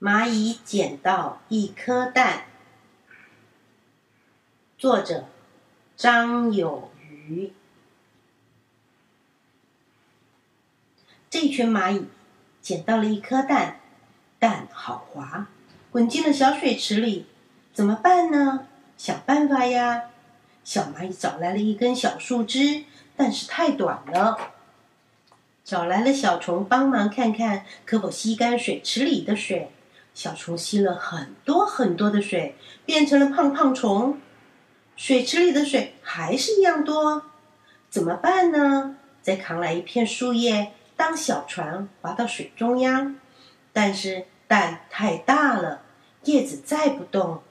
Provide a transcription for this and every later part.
蚂蚁捡到一颗蛋。作者张有余。这群蚂蚁捡到了一颗蛋，蛋好滑，滚进了小水池里。怎么办呢？想办法呀！小蚂蚁找来了一根小树枝，但是太短了。找来了小虫帮忙看看，可否吸干水池里的水。小虫吸了很多很多的水，变成了胖胖虫。水池里的水还是一样多，怎么办呢？再扛来一片树叶当小船，划到水中央。但是蛋太大了，叶子载不动，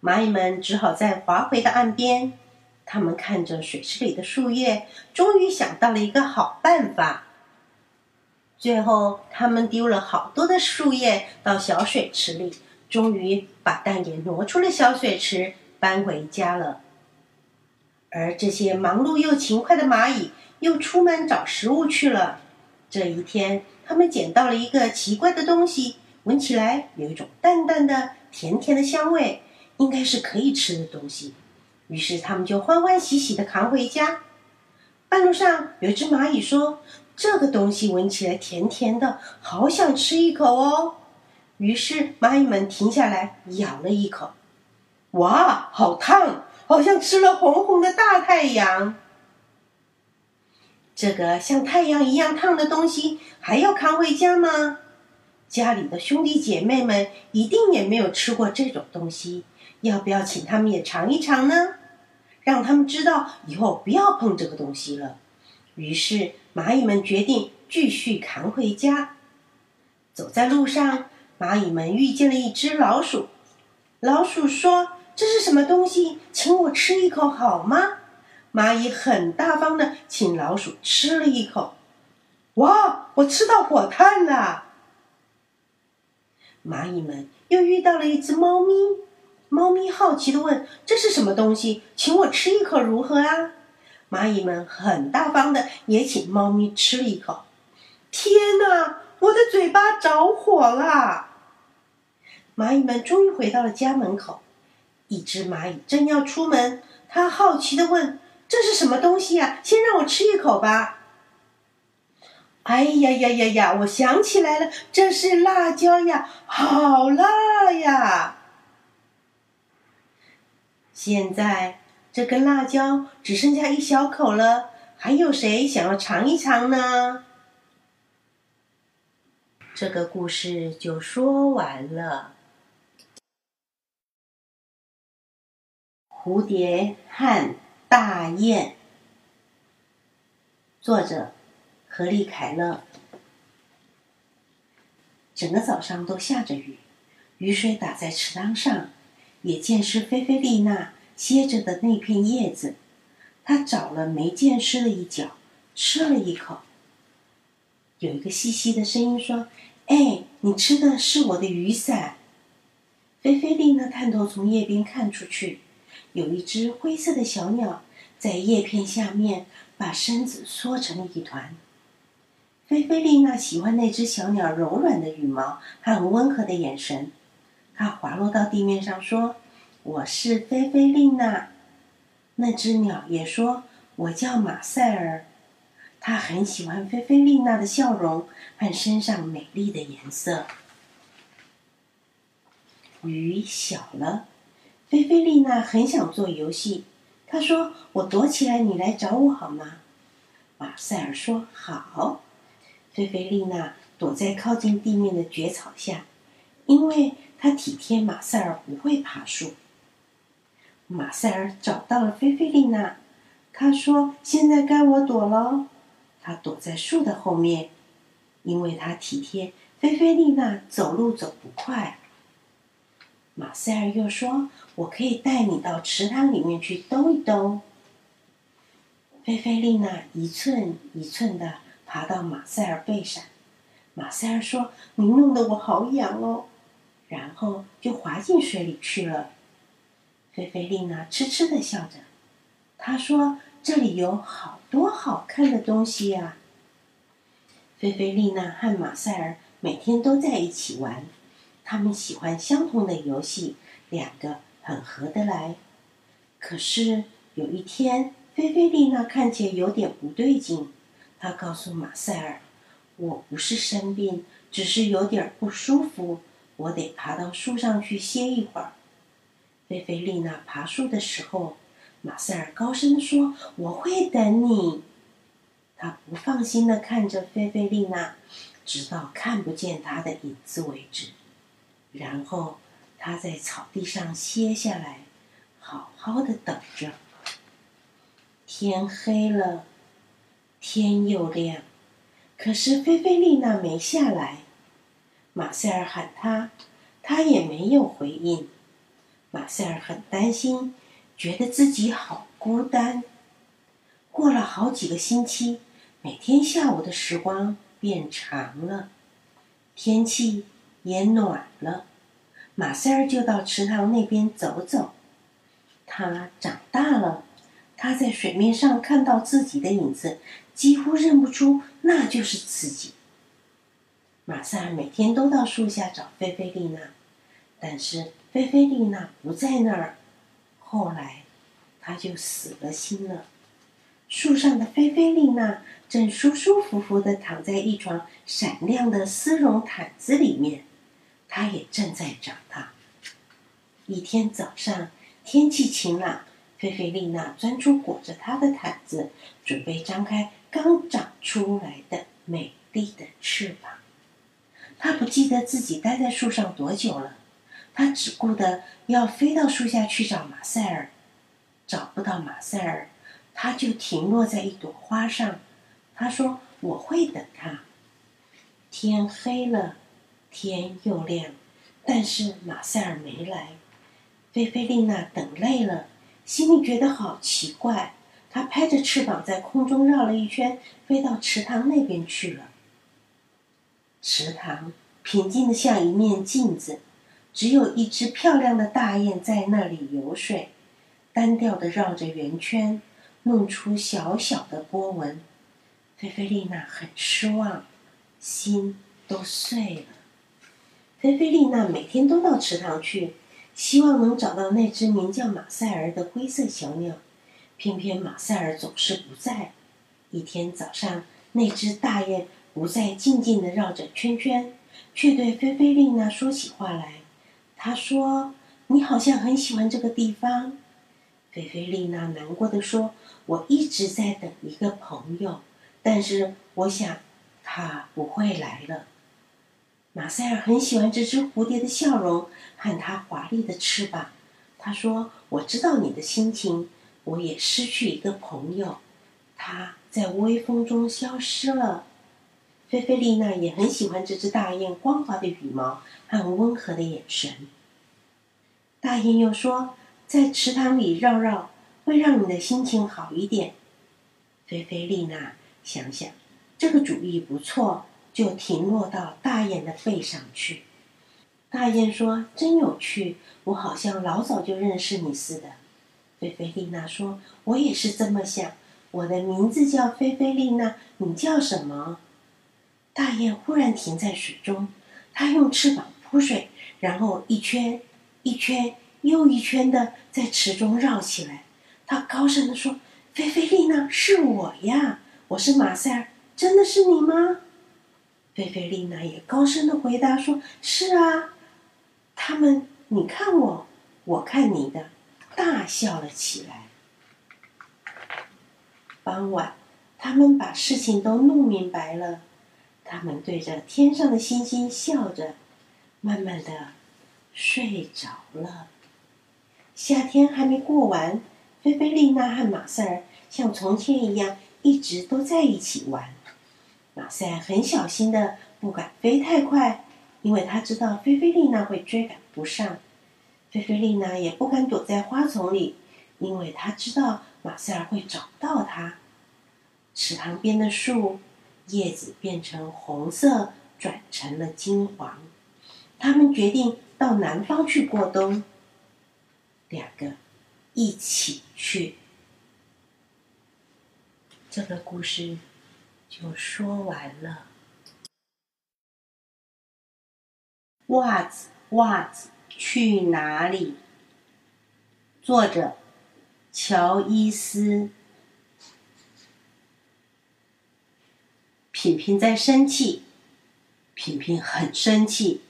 蚂蚁们只好再划回到岸边。他们看着水池里的树叶，终于想到了一个好办法。最后，他们丢了好多的树叶到小水池里，终于把蛋也挪出了小水池，搬回家了。而这些忙碌又勤快的蚂蚁又出门找食物去了。这一天，他们捡到了一个奇怪的东西，闻起来有一种淡淡的、甜甜的香味，应该是可以吃的东西。于是，他们就欢欢喜喜的扛回家。半路上，有一只蚂蚁说。这个东西闻起来甜甜的，好想吃一口哦。于是蚂蚁们停下来咬了一口，哇，好烫，好像吃了红红的大太阳。这个像太阳一样烫的东西还要扛回家吗？家里的兄弟姐妹们一定也没有吃过这种东西，要不要请他们也尝一尝呢？让他们知道以后不要碰这个东西了。于是，蚂蚁们决定继续扛回家。走在路上，蚂蚁们遇见了一只老鼠。老鼠说：“这是什么东西？请我吃一口好吗？”蚂蚁很大方的请老鼠吃了一口。哇，我吃到火炭了！蚂蚁们又遇到了一只猫咪。猫咪好奇的问：“这是什么东西？请我吃一口如何啊？”蚂蚁们很大方的，也请猫咪吃了一口。天哪，我的嘴巴着火了！蚂蚁们终于回到了家门口。一只蚂蚁正要出门，它好奇的问：“这是什么东西呀？先让我吃一口吧。”哎呀呀呀呀！我想起来了，这是辣椒呀，好辣呀！现在。这根辣椒只剩下一小口了，还有谁想要尝一尝呢？这个故事就说完了。蝴蝶和大雁，作者何丽凯勒。整个早上都下着雨，雨水打在池塘上，也溅湿菲菲丽娜。歇着的那片叶子，他找了没见湿的一角，吃了一口。有一个细细的声音说：“哎，你吃的是我的雨伞。”菲菲丽娜探头从叶边看出去，有一只灰色的小鸟在叶片下面把身子缩成了一团。菲菲丽娜喜欢那只小鸟柔软的羽毛和温和的眼神，它滑落到地面上说。我是菲菲丽娜，那只鸟也说：“我叫马塞尔。”他很喜欢菲菲丽娜的笑容和身上美丽的颜色。雨小了，菲菲丽娜很想做游戏。她说：“我躲起来，你来找我好吗？”马塞尔说：“好。”菲菲丽娜躲在靠近地面的蕨草下，因为她体贴马塞尔不会爬树。马塞尔找到了菲菲丽娜，他说：“现在该我躲了。”他躲在树的后面，因为他体贴菲菲丽娜走路走不快。马塞尔又说：“我可以带你到池塘里面去兜一兜。”菲菲丽娜一寸一寸的爬到马塞尔背上，马塞尔说：“你弄得我好痒哦。”然后就滑进水里去了。菲菲丽娜痴痴的笑着，她说：“这里有好多好看的东西呀。”菲菲丽娜和马塞尔每天都在一起玩，他们喜欢相同的游戏，两个很合得来。可是有一天，菲菲丽娜看起来有点不对劲。她告诉马塞尔：“我不是生病，只是有点不舒服，我得爬到树上去歇一会儿。”菲菲丽娜爬树的时候，马塞尔高声说：“我会等你。”他不放心的看着菲菲丽娜，直到看不见她的影子为止。然后他在草地上歇下来，好好的等着。天黑了，天又亮，可是菲菲丽娜没下来。马塞尔喊她，她也没有回应。马塞尔很担心，觉得自己好孤单。过了好几个星期。每天下午的时光变长了，天气也暖了，马塞尔就到池塘那边走走。他长大了，他在水面上看到自己的影子，几乎认不出那就是自己。马塞尔每天都到树下找菲菲丽娜，但是菲菲丽娜不在那儿。后来，她就死了心了。树上的菲菲丽娜正舒舒服服地躺在一床闪亮的丝绒毯子里面，她也正在长大。一天早上，天气晴朗，菲菲丽娜钻出裹着她的毯子，准备张开刚长出来的美丽的翅膀。她不记得自己待在树上多久了，他只顾得要飞到树下去找马塞尔，找不到马塞尔。他就停落在一朵花上，他说：“我会等他。”天黑了，天又亮，但是马塞尔没来。菲菲丽娜等累了，心里觉得好奇怪。她拍着翅膀在空中绕了一圈，飞到池塘那边去了。池塘平静的像一面镜子，只有一只漂亮的大雁在那里游水，单调的绕着圆圈。弄出小小的波纹，菲菲丽娜很失望，心都碎了。菲菲丽娜每天都到池塘去，希望能找到那只名叫马塞尔的灰色小鸟，偏偏马塞尔总是不在。一天早上，那只大雁不再静静的绕着圈圈，却对菲菲丽娜说起话来。他说：“你好像很喜欢这个地方。”菲菲丽娜难过的说：“我一直在等一个朋友，但是我想他不会来了。”马塞尔很喜欢这只蝴蝶的笑容和它华丽的翅膀。他说：“我知道你的心情，我也失去一个朋友，他在微风中消失了。”菲菲丽娜也很喜欢这只大雁光滑的羽毛和温和的眼神。大雁又说。在池塘里绕绕，会让你的心情好一点。菲菲丽娜想想，这个主意不错，就停落到大雁的背上去。大雁说：“真有趣，我好像老早就认识你似的。”菲菲丽娜说：“我也是这么想。我的名字叫菲菲丽娜，你叫什么？”大雁忽然停在水中，它用翅膀扑水，然后一圈一圈。又一圈的在池中绕起来，他高声的说：“菲菲丽娜，是我呀，我是马塞尔，真的是你吗？”菲菲丽娜也高声的回答说：“是啊。”他们，你看我，我看你的，大笑了起来。傍晚，他们把事情都弄明白了，他们对着天上的星星笑着，慢慢的睡着了。夏天还没过完，菲菲丽娜和马塞尔像从前一样一直都在一起玩。马塞尔很小心的不敢飞太快，因为他知道菲菲丽娜会追赶不上。菲菲丽娜也不敢躲在花丛里，因为她知道马塞尔会找不到她。池塘边的树叶子变成红色，转成了金黄。他们决定到南方去过冬。两个一起去，这个故事就说完了。袜子袜子去哪里？作者：乔伊斯。品品在生气，品品很生气，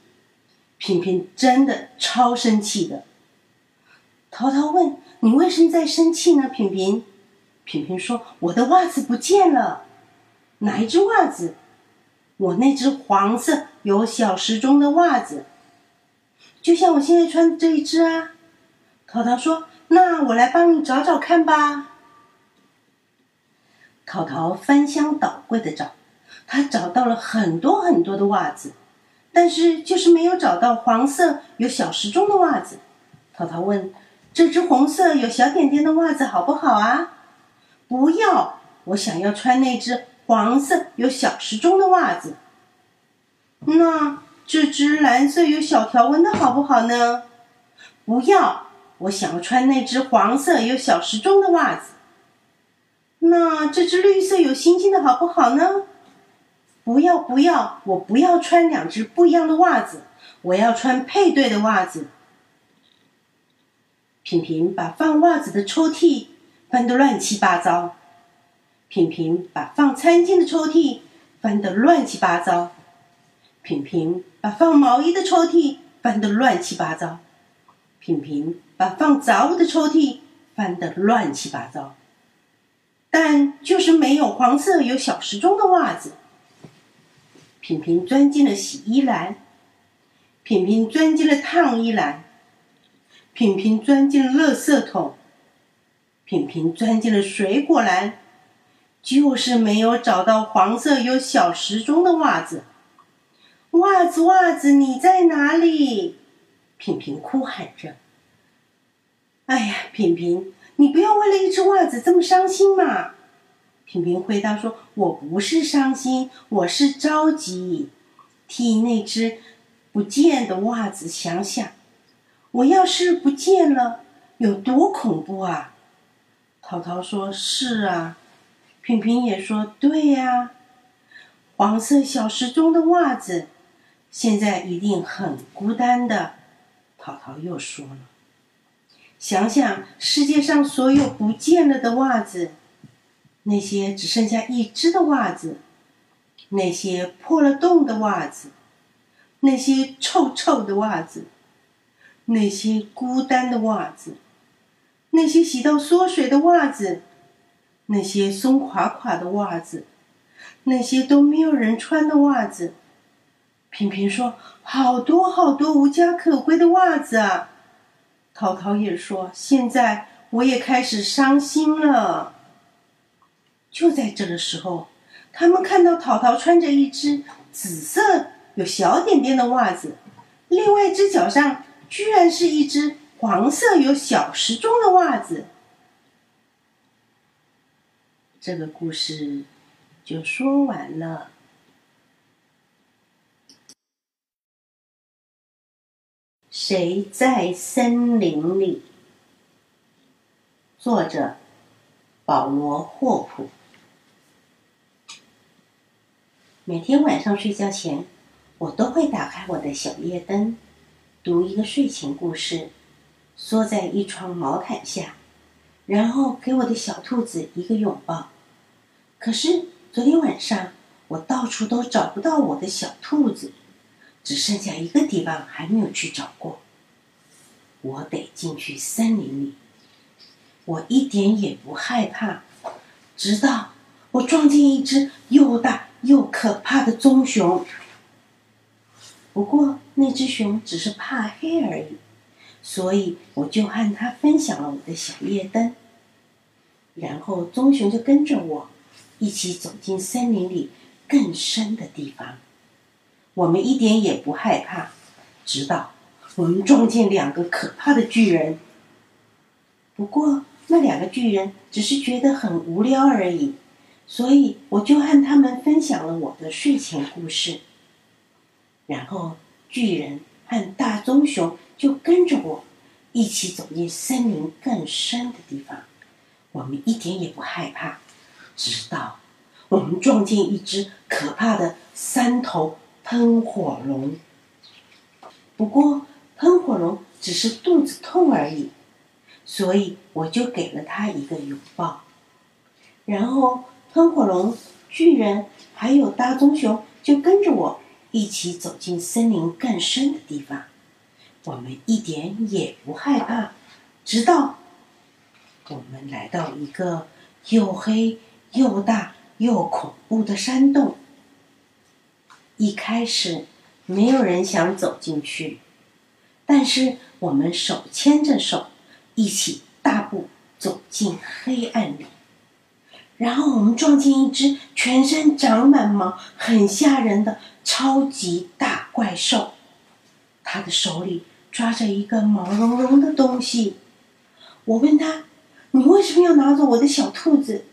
品品真的超生气的。淘淘问：“你为什么在生气呢？”品品，品品说：“我的袜子不见了。”哪一只袜子？我那只黄色有小时钟的袜子，就像我现在穿的这一只啊。淘淘说：“那我来帮你找找看吧。”淘淘翻箱倒柜的找，他找到了很多很多的袜子，但是就是没有找到黄色有小时钟的袜子。淘淘问：“这只红色有小点点的袜子好不好啊？”“不要，我想要穿那只。”黄色有小时钟的袜子，那这只蓝色有小条纹的好不好呢？不要，我想要穿那只黄色有小时钟的袜子。那这只绿色有星星的好不好呢？不要，不要，我不要穿两只不一样的袜子，我要穿配对的袜子。品品把放袜子的抽屉翻得乱七八糟。品品把放餐巾的抽屉翻得乱七八糟，品品把放毛衣的抽屉翻得乱七八糟，品品把放杂物的抽屉翻得乱七八糟，但就是没有黄色有小时钟的袜子。品品钻进了洗衣篮，品品钻进了烫衣篮，品品钻进了垃圾桶，品品钻进了水果篮。就是没有找到黄色有小时钟的袜子。袜子，袜子，你在哪里？品品哭喊着。哎呀，品品，你不要为了一只袜子这么伤心嘛！品品回答说：“我不是伤心，我是着急，替那只不见的袜子想想。我要是不见了，有多恐怖啊！”淘淘说：“是啊。”品品也说：“对呀，黄色小时钟的袜子，现在一定很孤单的。”淘淘又说了：“想想世界上所有不见了的袜子，那些只剩下一只的袜子，那些破了洞的袜子，那些臭臭的袜子，那些孤单的袜子，那些洗到缩水的袜子。”那些松垮垮的袜子，那些都没有人穿的袜子，平平说：“好多好多无家可归的袜子啊！”淘淘也说：“现在我也开始伤心了。”就在这个时候，他们看到淘淘穿着一只紫色有小点点的袜子，另外一只脚上居然是一只黄色有小时钟的袜子。这个故事就说完了。谁在森林里？作者：保罗·霍普。每天晚上睡觉前，我都会打开我的小夜灯，读一个睡前故事，缩在一床毛毯下。然后给我的小兔子一个拥抱。可是昨天晚上我到处都找不到我的小兔子，只剩下一个地方还没有去找过。我得进去森林里。我一点也不害怕，直到我撞见一只又大又可怕的棕熊。不过那只熊只是怕黑而已。所以我就和他分享了我的小夜灯，然后棕熊就跟着我一起走进森林里更深的地方。我们一点也不害怕，直到我们撞见两个可怕的巨人。不过那两个巨人只是觉得很无聊而已，所以我就和他们分享了我的睡前故事。然后巨人和大棕熊。就跟着我一起走进森林更深的地方，我们一点也不害怕，直到我们撞见一只可怕的三头喷火龙。不过喷火龙只是肚子痛而已，所以我就给了他一个拥抱。然后喷火龙、巨人还有大棕熊就跟着我一起走进森林更深的地方。我们一点也不害怕，直到我们来到一个又黑又大又恐怖的山洞。一开始，没有人想走进去，但是我们手牵着手，一起大步走进黑暗里。然后我们撞见一只全身长满毛、很吓人的超级大怪兽，他的手里抓着一个毛茸茸的东西。我问他：“你为什么要拿走我的小兔子？”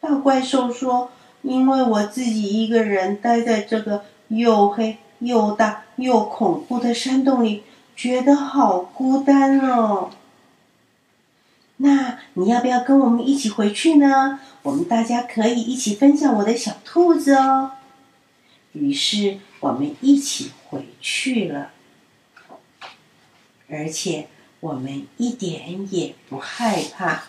大怪兽说。因为我自己一个人待在这个又黑又大又恐怖的山洞里，觉得好孤单哦。那你要不要跟我们一起回去呢？我们大家可以一起分享我的小兔子哦。于是我们一起回去了，而且我们一点也不害怕。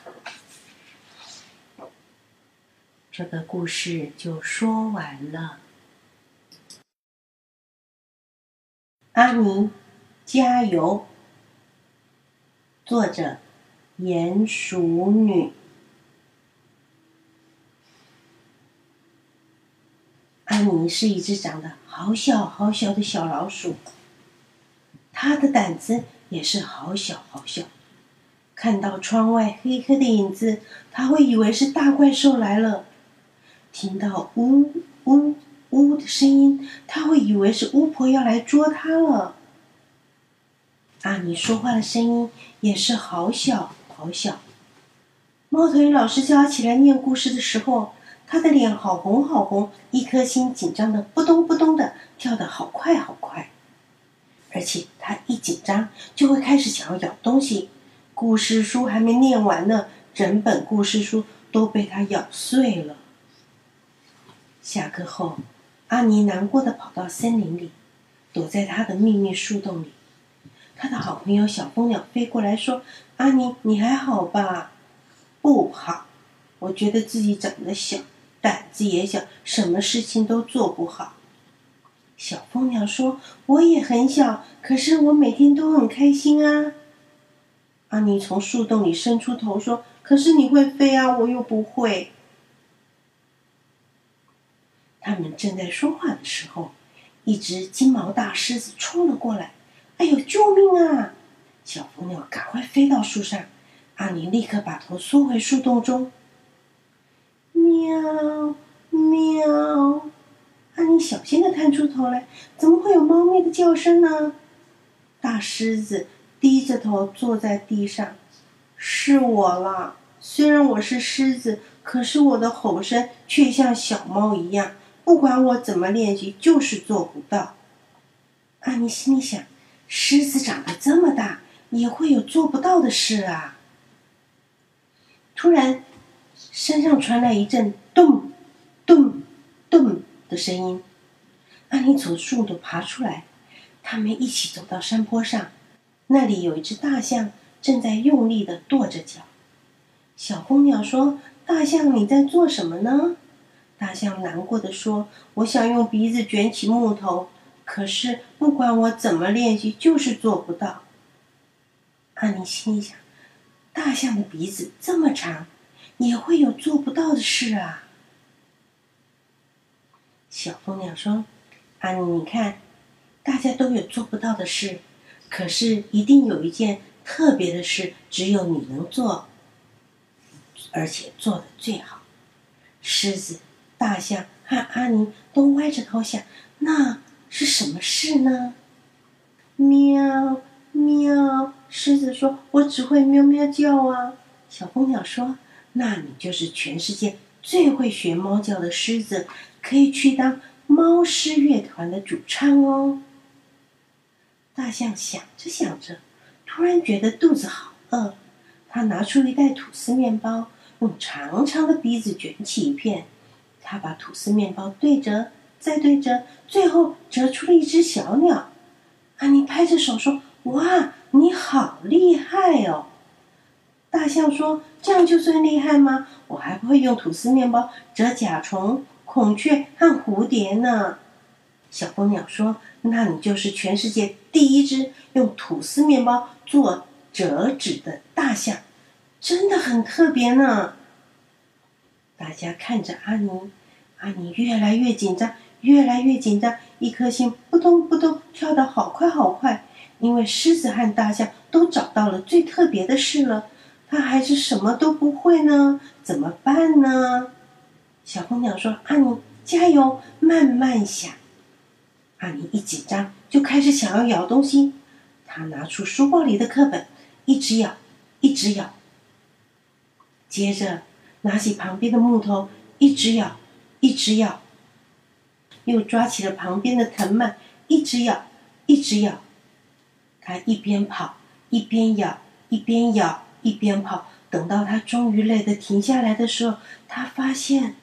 这个故事就说完了。阿尼，加油！作者：鼹鼠女。阿尼是一只长得好小好小的小老鼠，它的胆子也是好小好小。看到窗外黑黑的影子，它会以为是大怪兽来了。听到呜呜呜的声音，它会以为是巫婆要来捉它了。阿尼说话的声音也是好小好小。猫头鹰老师叫他起来念故事的时候，他的脸好红好红，一颗心紧张的扑通扑通的跳得好快好快，而且他一紧张就会开始想要咬东西。故事书还没念完呢，整本故事书都被他咬碎了。下课后，阿尼难过的跑到森林里，躲在他的秘密树洞里。他的好朋友小蜂鸟飞过来说：“阿尼，你还好吧？”“不好，我觉得自己长得小，胆子也小，什么事情都做不好。”小蜂鸟说：“我也很小，可是我每天都很开心啊。”阿尼从树洞里伸出头说：“可是你会飞啊，我又不会。”他们正在说话的时候，一只金毛大狮子冲了过来。“哎呦，救命啊！”小蜂鸟赶快飞到树上，阿尼立刻把头缩回树洞中。喵喵，阿尼小心的探出头来，怎么会有猫咪的叫声呢？大狮子低着头坐在地上。是我啦，虽然我是狮子，可是我的吼声却像小猫一样。不管我怎么练习，就是做不到。阿尼心里想：狮子长得这么大，也会有做不到的事啊。突然，山上传来一阵咚、咚、咚的声音。阿尼从树洞爬出来，他们一起走到山坡上，那里有一只大象正在用力的跺着脚。小蜂鸟说：“大象，你在做什么呢？”大象难过的说：“我想用鼻子卷起木头，可是不管我怎么练习，就是做不到。”阿尼心想：“大象的鼻子这么长，也会有做不到的事啊。”小蜂鸟说：“阿尼，你看，大家都有做不到的事，可是一定有一件特别的事，只有你能做，而且做的最好。”狮子。大象和阿尼都歪着头想：“那是什么事呢？”喵喵，狮子说：“我只会喵喵叫啊。”小公鸟说：“那你就是全世界最会学猫叫的狮子，可以去当猫狮乐团的主唱哦。”大象想着想着，突然觉得肚子好饿，他拿出一袋吐司面包，用长长的鼻子卷起一片。他把吐司面包对折，再对折，最后折出了一只小鸟。安妮拍着手说：“哇，你好厉害哦！”大象说：“这样就算厉害吗？我还不会用吐司面包折甲虫、孔雀和蝴蝶呢。”小蜂鸟说：“那你就是全世界第一只用吐司面包做折纸的大象，真的很特别呢。”大家看着阿尼，阿尼越来越紧张，越来越紧张，一颗心扑通扑通跳得好快好快。因为狮子和大象都找到了最特别的事了。他还是什么都不会呢，怎么办呢？小姑娘说：“阿尼，加油，慢慢想。”阿尼一紧张就开始想要咬东西。他拿出书包里的课本，一直咬，一直咬。接着拿起旁边的木头，一直咬，一直咬。又抓起了旁边的藤蔓，一直咬，一直咬。他一边跑，一边咬，一边咬。一边跑，等到他终于累得停下来的时候，他发现，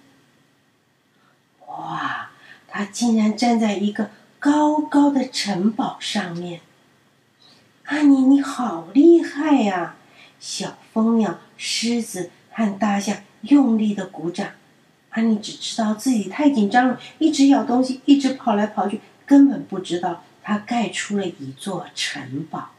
哇，他竟然站在一个高高的城堡上面。阿尼，你好厉害呀！小蜂鸟、狮子和大象用力的鼓掌。安妮只知道自己太紧张了，一直咬东西，一直跑来跑去，根本不知道他盖出了一座城堡。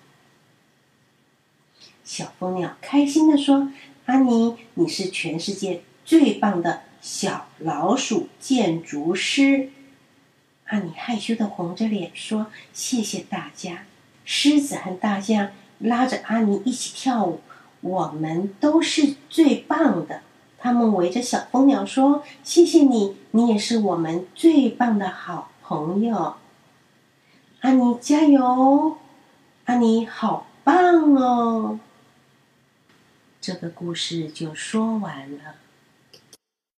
小蜂鸟开心地说：“阿尼，你是全世界最棒的小老鼠建筑师。”阿尼害羞的红着脸说：“谢谢大家。”狮子和大象拉着阿尼一起跳舞，我们都是最棒的。他们围着小蜂鸟说：“谢谢你，你也是我们最棒的好朋友。”阿尼加油！阿尼好棒哦！这个故事就说完了。